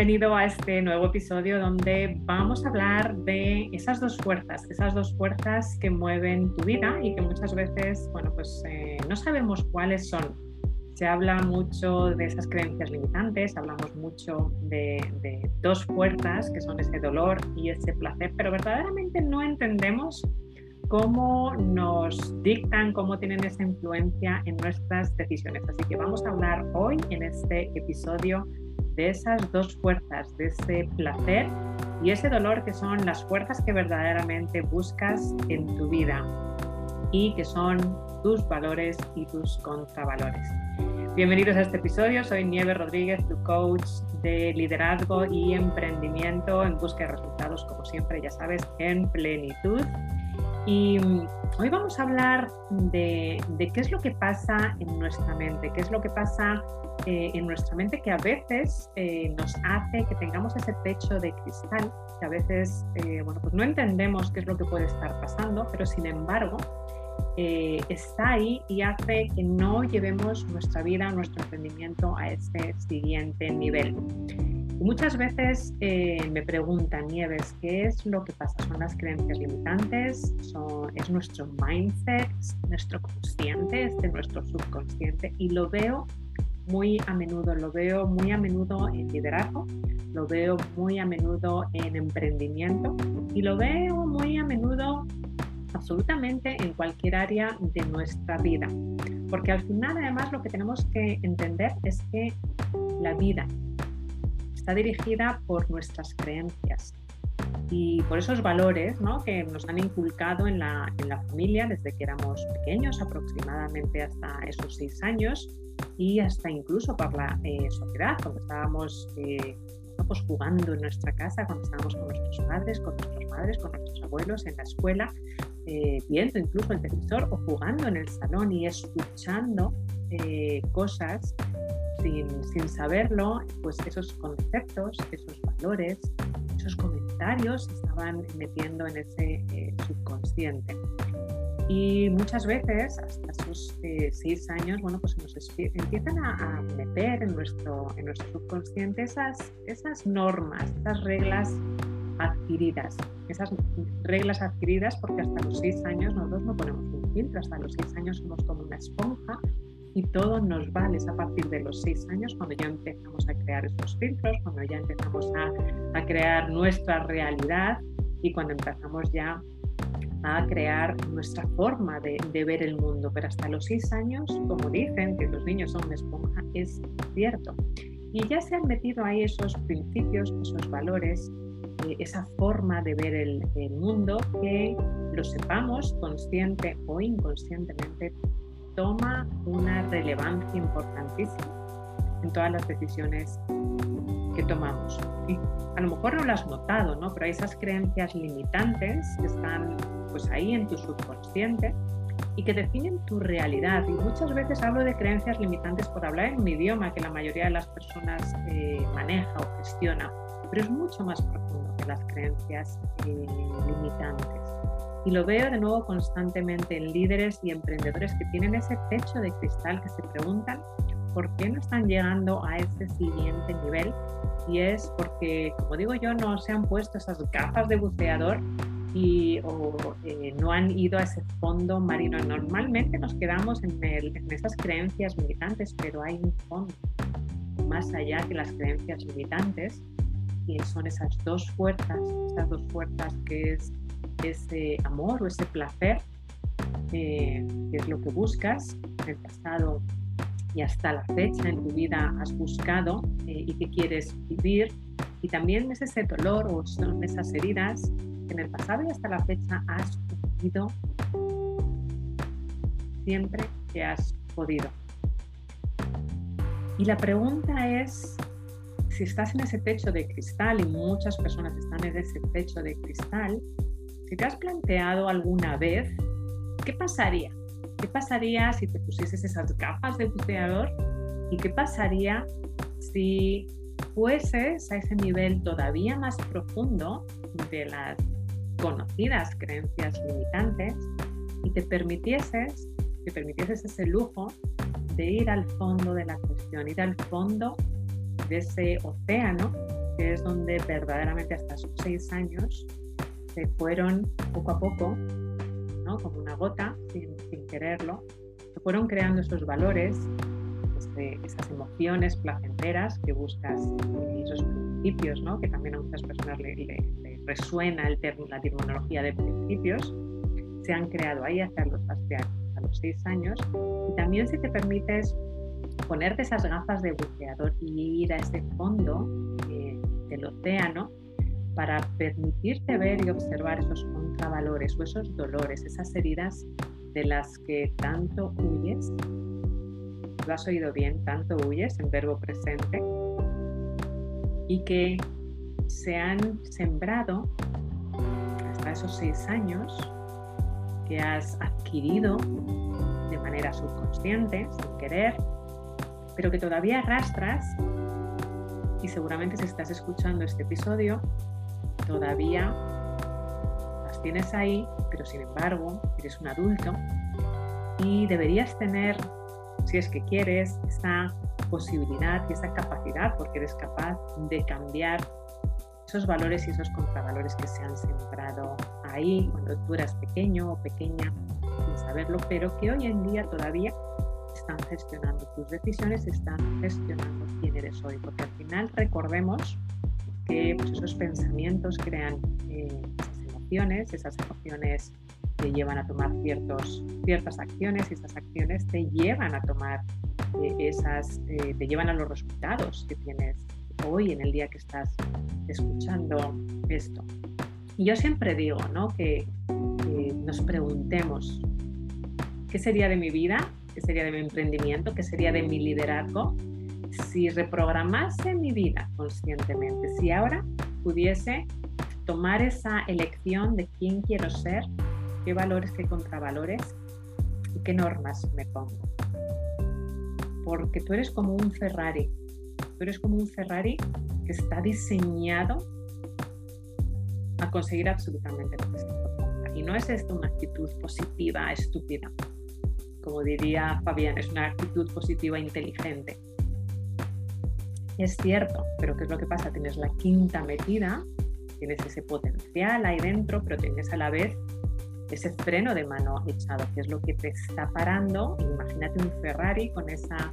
bienvenido a este nuevo episodio donde vamos a hablar de esas dos fuerzas, esas dos fuerzas que mueven tu vida y que muchas veces, bueno, pues eh, no sabemos cuáles son. Se habla mucho de esas creencias limitantes, hablamos mucho de, de dos fuerzas que son ese dolor y ese placer, pero verdaderamente no entendemos cómo nos dictan, cómo tienen esa influencia en nuestras decisiones. Así que vamos a hablar hoy en este episodio de esas dos fuerzas, de ese placer y ese dolor que son las fuerzas que verdaderamente buscas en tu vida y que son tus valores y tus contravalores. Bienvenidos a este episodio, soy Nieve Rodríguez, tu coach de liderazgo y emprendimiento en busca de resultados, como siempre, ya sabes, en plenitud. Y mm, hoy vamos a hablar de, qué es lo que pasa en nuestra mente, qué es lo que pasa eh, en nuestra mente que a veces eh, nos hace que tengamos ese techo de cristal, que a veces eh, bueno, pues no entendemos qué es lo que puede estar pasando, pero sin embargo está ahí y hace que no llevemos nuestra vida, nuestro emprendimiento a ese siguiente nivel muchas veces eh, me preguntan, Nieves, ¿qué es lo que pasa? ¿Son las creencias limitantes? ¿Es nuestro mindset, nuestro consciente, este nuestro subconsciente? Y lo veo muy a menudo, lo veo muy a menudo en liderazgo, lo veo muy a menudo en emprendimiento y lo veo muy a menudo absolutamente en cualquier área de nuestra vida. Porque al final además lo que tenemos que entender es que la vida, está dirigida por nuestras creencias y por esos valores ¿no? que nos han inculcado en la, en la, familia desde que éramos pequeños, aproximadamente hasta esos seis años, y hasta incluso por la eh, sociedad, cuando estábamos eh, pues jugando en nuestra casa, cuando estábamos con nuestros padres, con nuestros padres, con nuestros abuelos en la escuela, eh, viendo incluso el televisor o jugando en el salón y escuchando cosas sin, saberlo, pues esos conceptos, esos valores, esos comentarios estaban metiendo en ese eh, subconsciente. Y muchas veces, hasta esos eh, seis años, bueno, pues nos empiezan a, meter en nuestro, en nuestro subconsciente esas, esas normas, esas reglas adquiridas. Esas reglas adquiridas porque hasta los seis años nosotros no ponemos un filtro, hasta los seis años somos como una esponja y todo nos vale a partir de los seis años cuando ya empezamos a crear esos filtros, cuando ya empezamos a, a crear nuestra realidad y cuando empezamos ya a crear nuestra forma de, de, ver el mundo. Pero hasta los seis años, como dicen que los niños son una esponja, es cierto. Y ya se han metido ahí esos principios, esos valores, eh, esa forma de ver el, el mundo que lo sepamos consciente o inconscientemente toma una relevancia importantísima en todas las decisiones que tomamos. Y a lo mejor no lo has notado, ¿no? Pero hay esas creencias limitantes que están pues ahí en tu subconsciente y que definen tu realidad. Y muchas veces hablo de creencias limitantes por hablar en un idioma que la mayoría de las personas eh, maneja o gestiona, pero es mucho más profundo que las creencias eh, limitantes. Y lo veo de nuevo constantemente en líderes y emprendedores que tienen ese techo de cristal que se preguntan por qué no están llegando a ese siguiente nivel. Y es porque, como digo yo, no se han puesto esas gafas de buceador y o, eh, no han ido a ese fondo marino. Normalmente nos quedamos en, en esas creencias limitantes, pero hay un fondo más allá que las creencias limitantes y son esas dos fuerzas, estas dos fuerzas que es ese amor o ese placer, eh, que es lo que buscas en el pasado y hasta la fecha en tu vida has buscado eh, y que quieres vivir. Y también es ese dolor o son esas heridas que en el pasado y hasta la fecha has vivido siempre que has podido. Y la pregunta es, si estás en ese techo de cristal y muchas personas están en ese techo de cristal, si te has planteado alguna vez, ¿qué pasaría? ¿Qué pasaría si te pusieses esas gafas de buceador? ¿Y qué pasaría si fueses a ese nivel todavía más profundo de las conocidas creencias limitantes y te permitieses, te permitieses ese lujo de ir al fondo de la cuestión, ir al fondo de ese océano que es donde verdaderamente hasta esos seis años se fueron poco a poco, ¿no? como una gota, sin, quererlo, se fueron creando esos valores, este, esas emociones placenteras que buscas y esos principios, ¿no? que también a muchas personas le, resuena el la terminología de principios, se han creado ahí hasta los, hasta los seis años. Y también si te permites ponerte esas gafas de buceador y ir a ese fondo eh, del océano para permitirte ver y observar esos contravalores o esos dolores, esas heridas de las que tanto huyes. Lo has oído bien, tanto huyes en verbo presente y que se han sembrado hasta esos seis años que has adquirido de manera subconsciente, sin querer, pero que todavía arrastras. Y seguramente si estás escuchando este episodio, todavía las tienes ahí, pero sin embargo eres un adulto y deberías tener, si es que quieres, esa posibilidad y esa capacidad, porque eres capaz de cambiar esos valores y esos contravalores que se han sembrado ahí cuando tú eras pequeño o pequeña sin saberlo, pero que hoy en día todavía están gestionando tus decisiones, están gestionando quién eres hoy, porque al final recordemos que pues, esos pensamientos crean eh, esas emociones, esas emociones te llevan a tomar ciertos, ciertas acciones y esas acciones te llevan a tomar eh, esas, eh, te llevan a los resultados que tienes hoy en el día que estás escuchando esto. Y yo siempre digo ¿no? que, nos preguntemos, ¿qué sería de mi vida? ¿Qué sería de mi emprendimiento? ¿Qué sería de mi liderazgo? Si reprogramase mi vida conscientemente, si ahora pudiese tomar esa elección de quién quiero ser, qué valores, qué contravalores y qué normas me pongo. Porque tú eres como un Ferrari, tú eres como un Ferrari que está diseñado a conseguir absolutamente lo que se proponga. Y no es esto una actitud positiva, estúpida. Como diría Fabián, es una actitud positiva inteligente. Es cierto, pero ¿qué es lo que pasa? Tienes la quinta metida, tienes ese potencial ahí dentro, pero tienes a la vez ese freno de mano echado, que es lo que te está parando. Imagínate un Ferrari con esa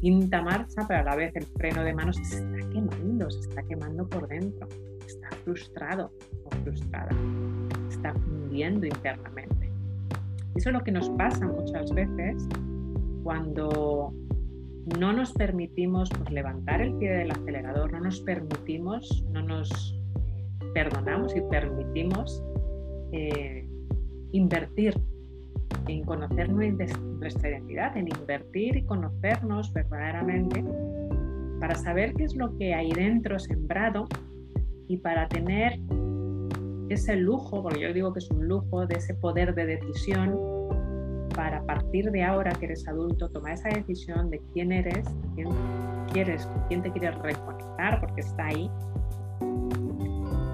quinta marcha, pero a la vez el freno de mano se está quemando, se está quemando por dentro, está frustrado o frustrada, está hundiendo internamente. Eso es lo que nos pasa muchas veces cuando no nos permitimos levantar el pie del acelerador, no nos permitimos, no nos perdonamos y permitimos eh, invertir en conocer nuestra identidad, en invertir y conocernos verdaderamente para saber qué es lo que hay dentro sembrado y para tener ese lujo, porque yo digo que es un lujo, de ese poder de decisión para partir de ahora que eres adulto tomar esa decisión de quién eres, quién quieres, con quién te quieres reconectar, porque está ahí,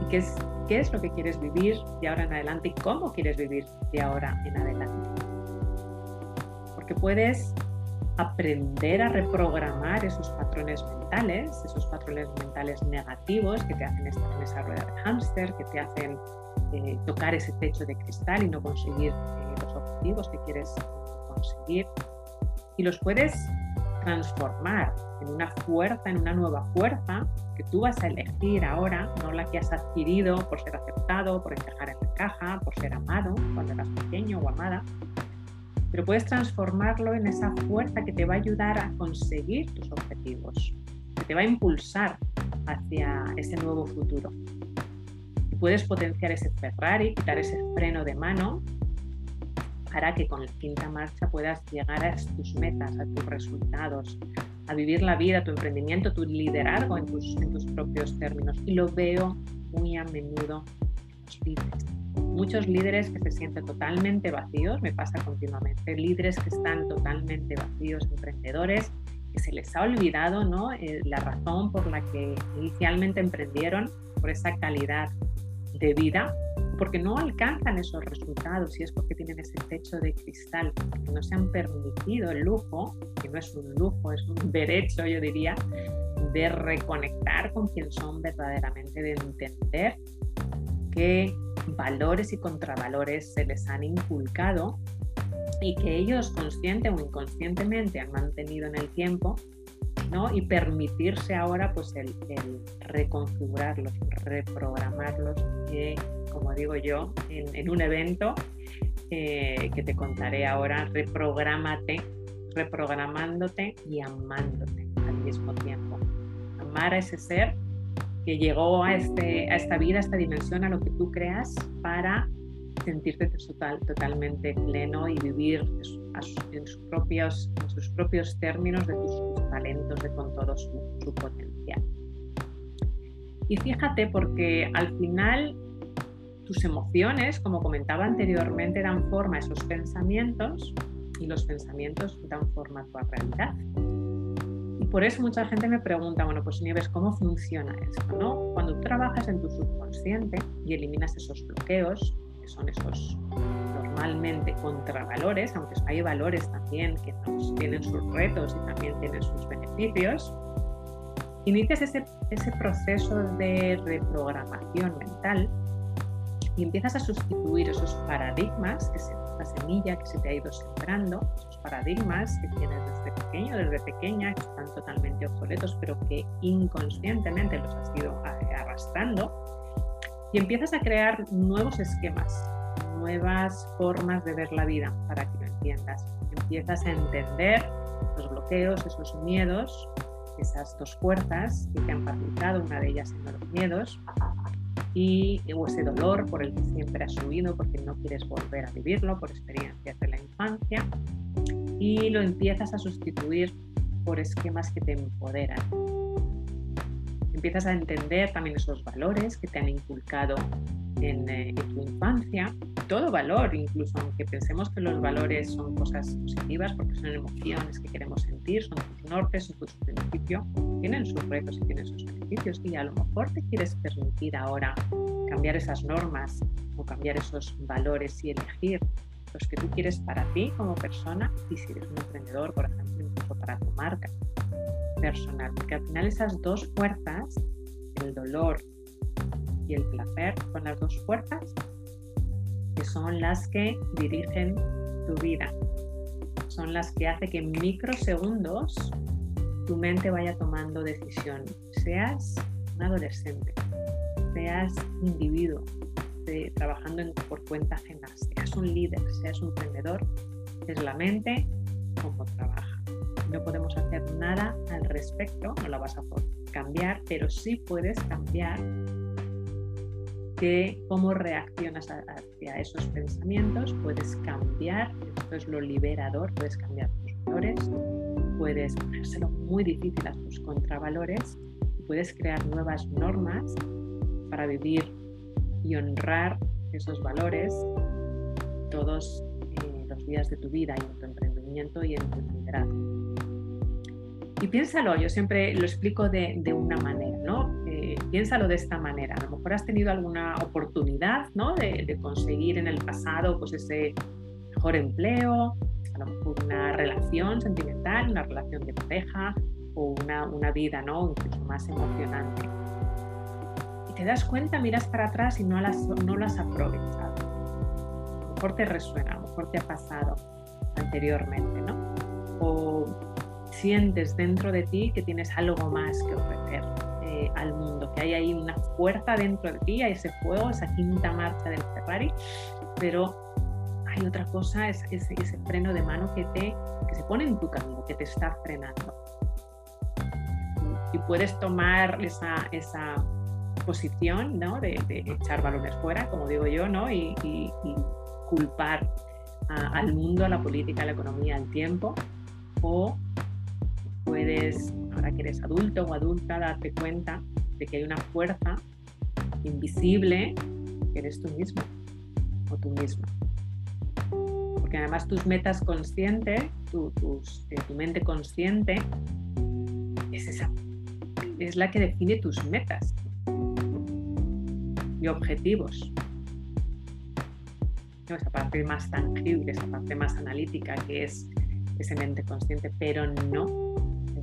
y qué es, qué es lo que quieres vivir de ahora en adelante y cómo quieres vivir de ahora en adelante. Que puedes aprender a reprogramar esos patrones mentales, esos patrones mentales negativos que te hacen estar en esa rueda de hámster, que te hacen eh, tocar ese techo de cristal y no conseguir eh, objetivos que quieres conseguir. Y los puedes transformar en una fuerza, en una nueva fuerza que tú vas a elegir ahora, no la que has adquirido por ser aceptado, por encajar en la caja, por ser amado cuando eras pequeño o amada, pero puedes transformarlo en esa fuerza que te va a ayudar a conseguir tus objetivos, que te va a impulsar hacia ese nuevo futuro. Puedes potenciar ese Ferrari, quitar ese freno de mano para que con la quinta marcha puedas llegar a tus metas, a tus resultados, a vivir la vida, tu emprendimiento, tu liderazgo en tus, propios términos. Y lo veo muy a menudo en los líderes muchos líderes que se sienten totalmente vacíos, me pasa continuamente, líderes que están totalmente vacíos, emprendedores, que se les ha olvidado ¿no? Eh, la razón por la que inicialmente emprendieron, por esa calidad de vida, porque no alcanzan esos resultados y es porque tienen ese techo de cristal, que no se han permitido el lujo, que no es un lujo, es un derecho, yo diría, de reconectar con quien son verdaderamente, de entender qué valores y contravalores se les han inculcado y que ellos consciente o inconscientemente han mantenido en el tiempo ¿no? y permitirse ahora pues el, reconfigurarlos, reprogramarlos, que como digo yo en, un evento eh, que te contaré ahora, reprográmate, reprogramándote y amándote al mismo tiempo. Amar a ese ser que llegó a, este, a esta vida, a esta dimensión, a lo que tú creas, para sentirte total, totalmente pleno y vivir en sus, propios, en sus propios términos de tus, talentos, de con todo su, su potencial. Y fíjate, porque al final tus emociones, como comentaba anteriormente, dan forma a esos pensamientos y los pensamientos dan forma a tu realidad. Y por eso mucha gente me pregunta, bueno, pues Nieves, ¿cómo funciona esto? ¿no? Cuando tú trabajas en tu subconsciente y eliminas esos bloqueos, que son esos normalmente contravalores, aunque hay valores también que tienen sus retos y también tienen sus beneficios, inicias ese proceso de reprogramación mental y empiezas a sustituir esos paradigmas, esa semilla que se te ha ido sembrando, esos paradigmas que tienes desde pequeño, desde pequeña, que están totalmente obsoletos, pero que inconscientemente los has ido arrastrando, y empiezas a crear nuevos esquemas, nuevas formas de ver la vida para que lo entiendas. Empiezas a entender los bloqueos, esos miedos, esas dos fuerzas que te han paralizado, una de ellas siendo los miedos, y o ese dolor por el que siempre has subido porque no quieres volver a vivirlo por experiencias de la infancia y lo empiezas a sustituir por esquemas que te empoderan. Empiezas a entender también esos valores que te han inculcado en, eh, tu infancia, todo valor, incluso aunque pensemos que los valores son cosas positivas porque son emociones que queremos sentir, son tus nortes, son tus principios, tienen sus retos y tienen sus beneficios. Y a lo mejor te quieres permitir ahora cambiar esas normas o cambiar esos valores y elegir los que tú quieres para ti como persona y si eres un emprendedor, por ejemplo, incluso para tu marca personal, porque al final esas dos fuerzas, el dolor y el placer, son las dos fuerzas que son las que dirigen tu vida, son las que hace que en microsegundos tu mente vaya tomando decisión, seas un adolescente, seas individuo, trabajando por cuenta ajena, seas un líder, seas un emprendedor, es la mente como trabaja. No podemos hacer nada al respecto, no la vas a cambiar, pero sí puedes cambiar que cómo reaccionas hacia esos pensamientos, puedes cambiar, esto es lo liberador, puedes cambiar tus valores, puedes ponérselo muy difícil a tus contravalores puedes crear nuevas normas para vivir y honrar esos valores todos eh, los días de tu vida y en tu emprendimiento y en tu liderazgo. Y piénsalo, yo siempre lo explico de, de una manera, ¿no? Eh, piénsalo de esta manera. A lo mejor has tenido alguna oportunidad, ¿no? De, de, conseguir en el pasado, pues ese mejor empleo, a lo mejor una relación sentimental, una relación de pareja o una, una vida, ¿no? Incluso más emocionante te das cuenta, miras para atrás y no las, no las aprovechado. A lo mejor te resuena, a lo mejor te ha pasado anteriormente, ¿no? O sientes dentro de ti que tienes algo más que ofrecer eh, al mundo, que hay ahí una fuerza dentro de ti, hay ese fuego, esa quinta marcha del Ferrari, pero hay otra cosa, es, ese, ese freno de mano que, te, que se pone en tu camino, que te está frenando. Y puedes tomar esa, esa posición ¿no? de, echar balones fuera, como digo yo, ¿no? y, culpar al mundo, a la política, a la economía, al tiempo, o puedes, que eres adulto o adulta, darte cuenta de que hay una fuerza invisible que eres tú mismo o tú misma. Porque además tus metas conscientes, tu, eh, tu mente consciente, es, esa, es la que define tus metas y objetivos. Esa parte más tangible, esa parte más analítica que es ese mente consciente, pero no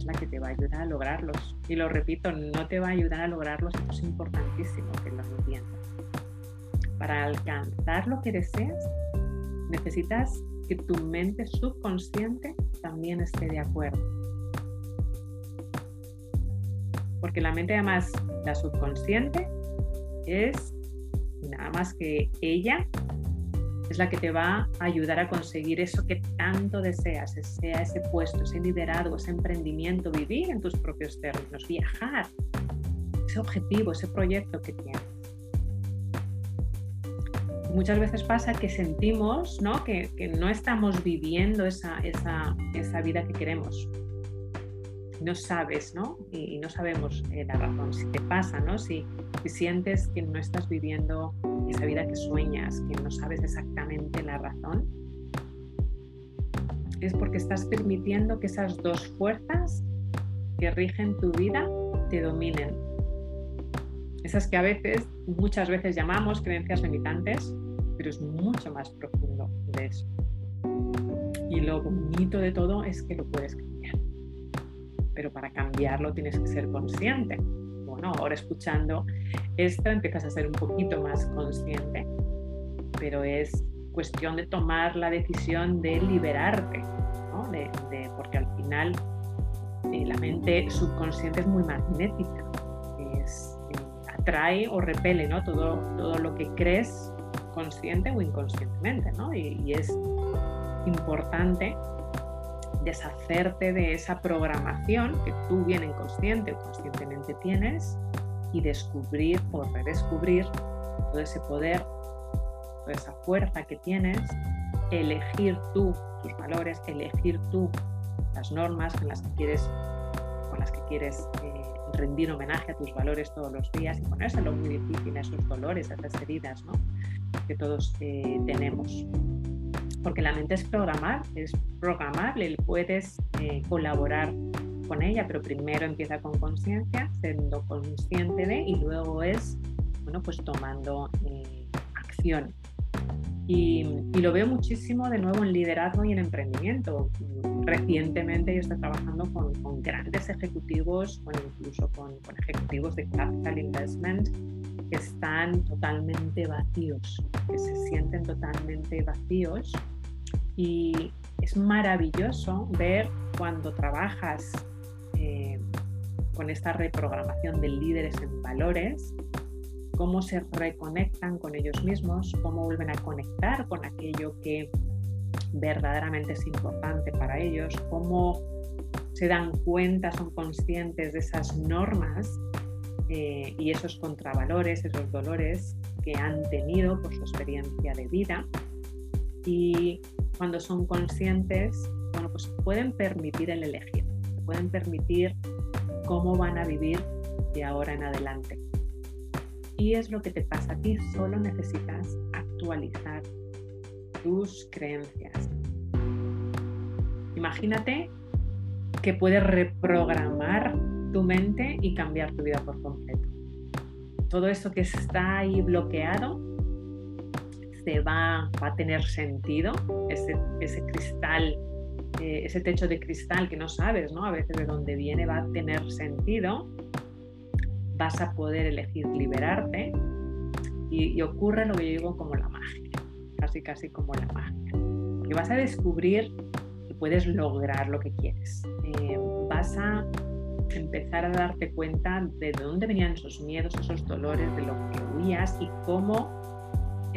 la que te va a ayudar a lograrlos. Y lo repito, no te va a ayudar a lograrlos, esto es importantísimo que lo entiendas. Para alcanzar lo que deseas, necesitas que tu mente subconsciente también esté de acuerdo. Porque la mente además, la subconsciente, es nada más que ella es la que te va a ayudar a conseguir eso que tanto deseas, sea ese puesto, ese liderazgo, ese emprendimiento, vivir en tus propios términos, viajar, ese objetivo, ese proyecto que tienes. Muchas veces pasa que sentimos ¿no? Que, no estamos viviendo esa, esa, esa vida que queremos, no sabes, ¿no? Y, no sabemos eh, la razón. Si te pasa, ¿no? Si, sientes que no estás viviendo esa vida que sueñas, que no sabes exactamente la razón, es porque estás permitiendo que esas dos fuerzas que rigen tu vida te dominen. Esas que a veces, muchas veces llamamos creencias limitantes, pero es mucho más profundo de eso. Y lo bonito de todo es que lo puedes pero para cambiarlo tienes que ser consciente. Bueno, ahora escuchando esto empiezas a ser un poquito más consciente, pero es cuestión de tomar la decisión de liberarte, ¿no? de, porque al final eh, la mente subconsciente es muy magnética, es, eh, atrae o repele ¿no? todo, todo lo que crees consciente o inconscientemente, ¿no? y, y es importante deshacerte de esa programación que tú bien inconsciente o conscientemente tienes y descubrir o redescubrir todo ese poder, toda esa fuerza que tienes, elegir tú tus valores, elegir tú las normas con las que quieres, con las que quieres eh, rendir homenaje a tus valores todos los días y ponérselo muy difícil a esos dolores, a esas heridas ¿no? que todos eh, tenemos porque la mente es programar, es programable, puedes eh, colaborar con ella, pero primero empieza con conciencia, siendo consciente de, y luego es, bueno, pues tomando eh, acción. Y, lo veo muchísimo de nuevo en liderazgo y en emprendimiento. Recientemente yo estoy trabajando con, grandes ejecutivos, bueno, incluso con, con ejecutivos de capital investment que están totalmente vacíos, que se sienten totalmente vacíos y es maravilloso ver cuando trabajas eh, con esta reprogramación de líderes en valores, cómo se reconectan con ellos mismos, cómo vuelven a conectar con aquello que verdaderamente es importante para ellos, cómo se dan cuenta, son conscientes de esas normas eh, y esos contravalores, esos dolores que han tenido por su experiencia de vida. Y cuando son conscientes, bueno, pues pueden permitir el elegir, pueden permitir cómo van a vivir de ahora en adelante. Y es lo que te pasa a ti, solo necesitas actualizar tus creencias. Imagínate que puedes reprogramar tu mente y cambiar tu vida por completo. Todo eso que está ahí bloqueado va, a tener sentido, ese, cristal, eh, ese techo de cristal que no sabes, ¿no? A veces de dónde viene va a tener sentido, vas a poder elegir liberarte y, ocurre lo que yo digo como la magia, casi casi como la magia, porque vas a descubrir que puedes lograr lo que quieres, eh, vas a empezar a darte cuenta de dónde venían esos miedos, esos dolores, de lo que huías y cómo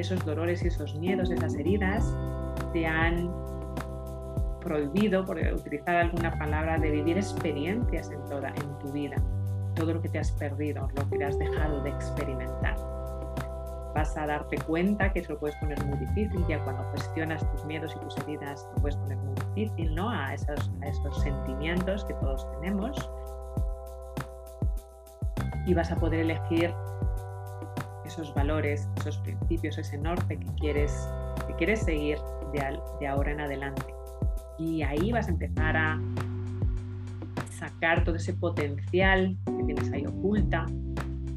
esos dolores y esos miedos, esas heridas, te han prohibido, por utilizar alguna palabra, de vivir experiencias en toda en tu vida, todo lo que te has perdido, lo que has dejado de experimentar. Vas a darte cuenta que eso lo puedes poner muy difícil, ya cuando gestionas tus miedos y tus heridas lo puedes poner muy difícil, ¿no? A esos, a esos sentimientos que todos tenemos. Y vas a poder elegir esos valores, esos principios, ese norte que quieres, que quieres seguir de, ahora en adelante. Y ahí vas a empezar a sacar todo ese potencial que tienes ahí oculta,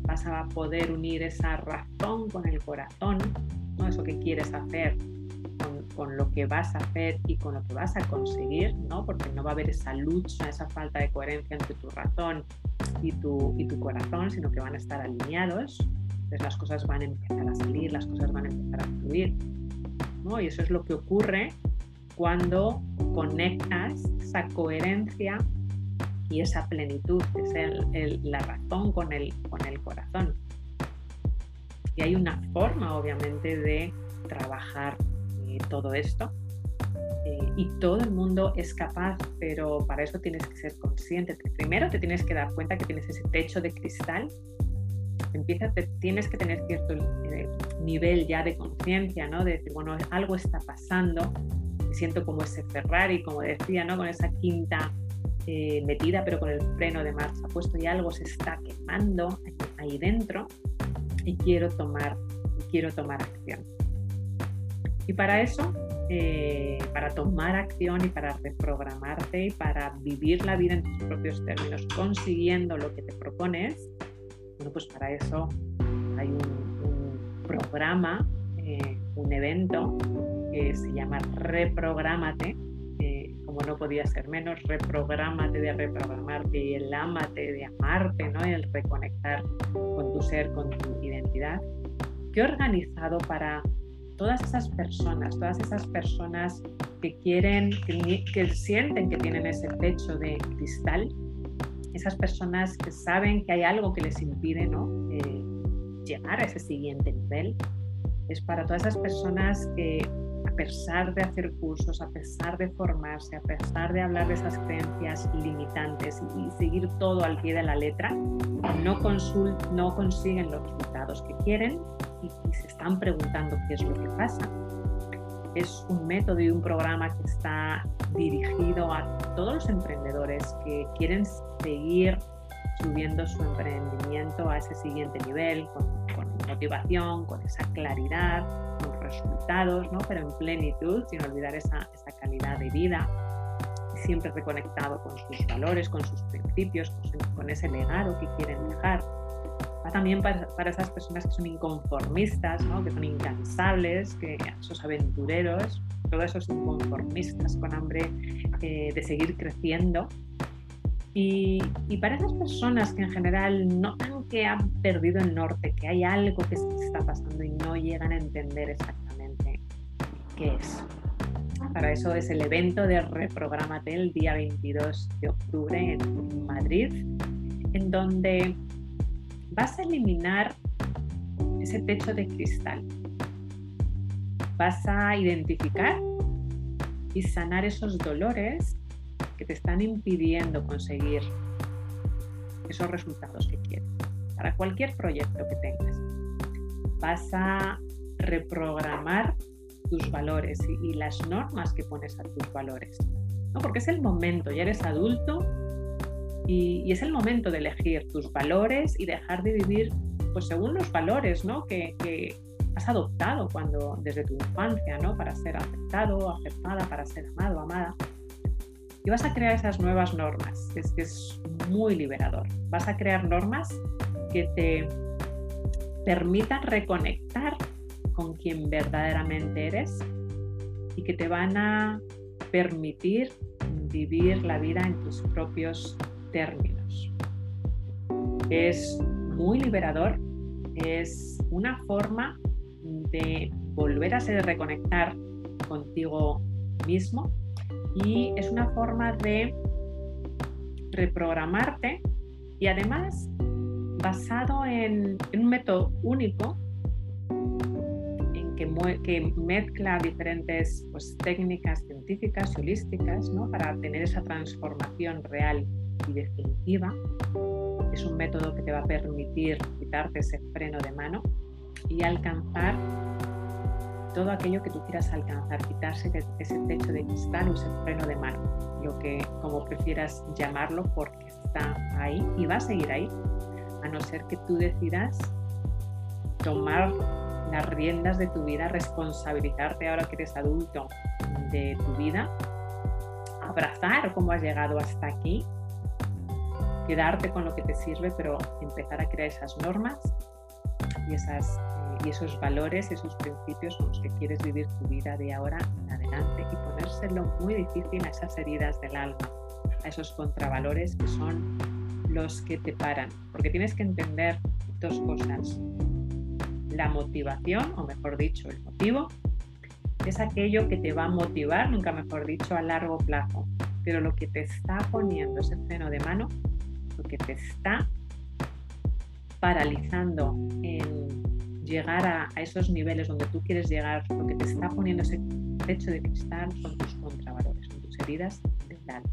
vas a poder unir esa razón con el corazón, ¿no? eso que quieres hacer con lo que vas a hacer y con lo que vas a conseguir, ¿no? Porque no va a haber esa lucha, esa falta de coherencia entre tu razón y tu, y tu corazón, sino que van a estar alineados. Entonces las cosas van a empezar a salir, las cosas van a empezar a fluir. ¿no? Y eso es lo que ocurre cuando conectas esa coherencia y esa plenitud, que es la razón con el, con el corazón. Y hay una forma, obviamente, de trabajar eh, todo esto. Eh, y todo el mundo es capaz, pero para eso tienes que ser consciente. Primero te tienes que dar cuenta que tienes ese techo de cristal. Empieza, te, tienes que tener cierto eh, nivel ya de conciencia, ¿no? De decir, bueno, algo está pasando. Me siento como ese Ferrari, como decía, ¿no? Con esa quinta metida, pero con el freno de marcha puesto y algo se está quemando ahí dentro y quiero tomar, quiero tomar acción. Y para eso, eh, para tomar acción y para reprogramarte y para vivir la vida en tus propios términos, consiguiendo lo que te propones, bueno, pues para eso hay un, programa, eh, un evento que se llama Reprográmate, como no podía ser menos, reprogramate de reprogramarte y el amate de amarte, ¿no? el reconectar con tu ser, con tu identidad, que he organizado para todas esas personas, todas esas personas que quieren, que, sienten que tienen ese pecho de cristal, esas personas que saben que hay algo que les impide ¿no? Eh, llegar a ese siguiente nivel. Es para todas esas personas que a pesar de hacer cursos, a pesar de formarse, a pesar de hablar de esas creencias limitantes y, seguir todo al pie de la letra, no, no consiguen los resultados que quieren y, se están preguntando qué es lo que pasa. Es un método y un programa que está dirigido a todos los emprendedores que quieren seguir subiendo su emprendimiento a ese siguiente nivel, con, con motivación, con esa claridad, resultados, ¿no? pero en plenitud, sin olvidar esa, esa calidad de vida, siempre reconectado con sus valores, con sus principios, con, ese legado que quieren dejar. Va también para, para, esas personas que son inconformistas, ¿no? que son incansables, que esos aventureros, todos esos inconformistas con hambre eh, de seguir creciendo. Y, y, para esas personas que en general notan que han perdido el norte, que hay algo que se está pasando y no llegan a entender exactamente es. Para eso es el evento de Reprogramate el día 22 de octubre en Madrid, en donde vas a eliminar ese techo de cristal. Vas a identificar y sanar esos dolores que te están impidiendo conseguir esos resultados que quieres para cualquier proyecto que tengas. Vas a reprogramar tus valores y, las normas que pones a tus valores. ¿no? Porque es el momento, ya eres adulto y, es el momento de elegir tus valores y dejar de vivir pues según los valores ¿no? que, has adoptado cuando desde tu infancia ¿no? para ser aceptado, aceptada, para ser amado, amada. Y vas a crear esas nuevas normas. Que es muy liberador. Vas a crear normas que te permitan reconectar con quien verdaderamente eres y que te van a permitir vivir la vida en tus propios términos. Es muy liberador, es una forma de volver a ser reconectar contigo mismo y es una forma de reprogramarte y además basado en, en un método único que, mezcla diferentes pues, técnicas científicas y holísticas ¿no? para tener esa transformación real y definitiva. Es un método que te va a permitir quitarte ese freno de mano y alcanzar todo aquello que tú quieras alcanzar, quitarse ese techo de cristal o ese freno de mano, lo que como prefieras llamarlo, porque está ahí y va a seguir ahí, a no ser que tú decidas tomar las riendas de tu vida, responsabilizarte ahora que eres adulto de tu vida, abrazar cómo has llegado hasta aquí, quedarte con lo que te sirve, pero empezar a crear esas normas y, esas, eh, y esos valores, esos principios con los que quieres vivir tu vida de ahora en adelante y ponérselo muy difícil a esas heridas del alma, a esos contravalores que son los que te paran. Porque tienes que entender dos cosas. La motivación, o mejor dicho, el motivo, es aquello que te va a motivar, nunca mejor dicho, a largo plazo. Pero lo que te está poniendo ese freno de mano, lo que te está paralizando en llegar a, esos niveles donde tú quieres llegar, lo que te está poniendo ese techo de cristal son tus contravalores, son tus heridas del alma.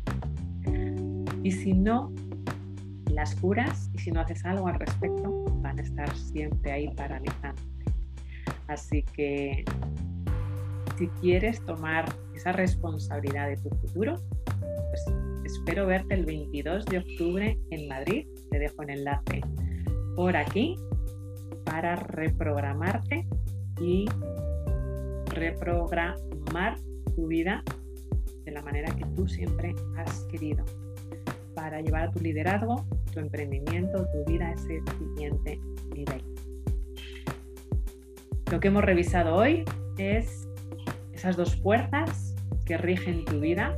Y si no las curas y si no haces algo al respecto, van a estar siempre ahí paralizándote. Así que si quieres tomar esa responsabilidad de tu futuro, pues espero verte el 22 de octubre en Madrid. Te dejo el enlace por aquí para reprogramarte y reprogramar tu vida de la manera que tú siempre has querido, para llevar a tu liderazgo, tu emprendimiento, tu vida a ese siguiente nivel. Lo que hemos revisado hoy es esas dos fuerzas que rigen tu vida,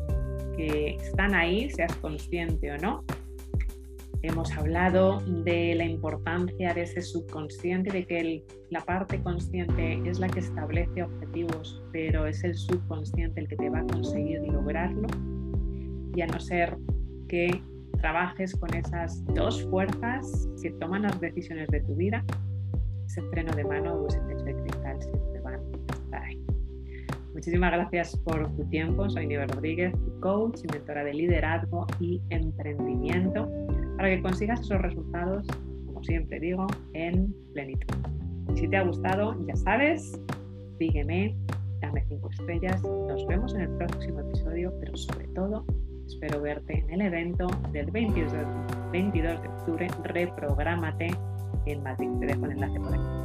que están ahí, seas consciente o no, Hemos hablado de la importancia de ese subconsciente, de que la parte consciente es la que establece objetivos, pero es el subconsciente el que te va a conseguir lograrlo. Y a no ser que trabajes con esas dos fuerzas que toman las decisiones de tu vida, ese freno de mano o ese techo de cristal Muchísimas gracias por tu tiempo. Soy Nieve Rodríguez, coach y mentora de liderazgo y emprendimiento para que consigas esos resultados, como siempre digo, en plenitud. si te ha gustado, ya sabes, sígueme, dame 5 estrellas, nos vemos en el próximo episodio, pero sobre todo espero verte en el evento del 22 de, 22 de octubre, Reprográmate en Madrid. Te dejo el enlace por aquí.